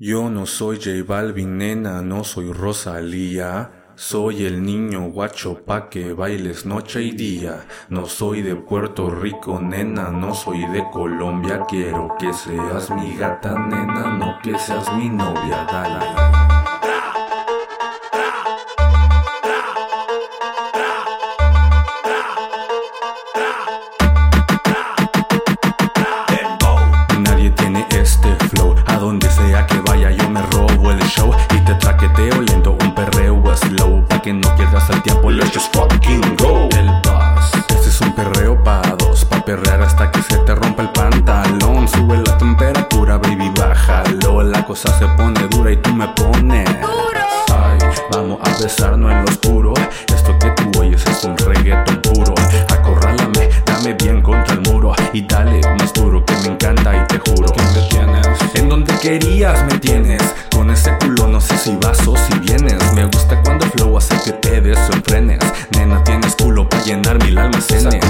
Yo no soy J Balvin, nena, no soy Rosalía. Soy el niño guacho pa' que bailes noche y día. No soy de Puerto Rico, nena, no soy de Colombia. Quiero que seas mi gata, nena, no que seas mi novia, dale. Show. Y te traqueteo lento, un perreo slow. Pa' que no pierdas el tiempo, let's just fucking go. El boss. Este es un perreo pa' dos. Pa' perrear hasta que se te rompa el pantalón. Sube la temperatura, baby, bájalo. La cosa se pone dura y tú me pones. Ay, vamos a besarnos en lo oscuro. Esto que tú oyes es un reggaeton puro. Acorrálame, dame bien contra el muro. Y dale más duro que me encanta y te juro que me tienes. En donde querías me tienes. No sé si vas o si vienes. Me gusta cuando el flow hace que te desenfrenes. Nena, tienes culo para llenar mil almacenes.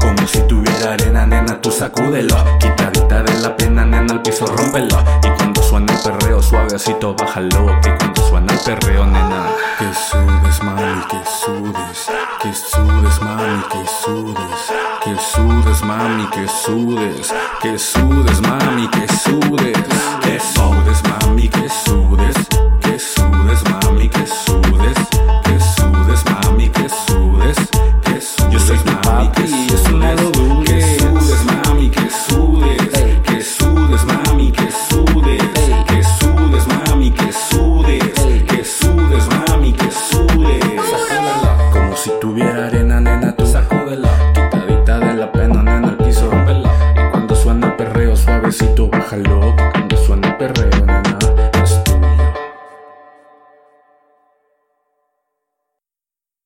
Como si tuviera arena, nena, tú sacúdelo. Quitadita de la pena, nena, al piso rómpelo. Y cuando suena el perreo, suavecito, bájalo. Que cuando suena el perreo, nena. Que sudes, mami, que sudes. Que sudes, mami, que sudes. Que sudes, mami, que sudes. Que sudes, mami, que sudes. Que sudes. Que sudes, mami, que sudes. Que sudes, mami, que sudes. Que sudes, mami, que sudes. Que sudes, mami, que sudes. Como si tuviera arena, nena, tú sacúdela. Quitadita de la pena, nena, el piso, rompela. Y cuando suena el perreo suavecito, bájalo. Cuando suena el perreo.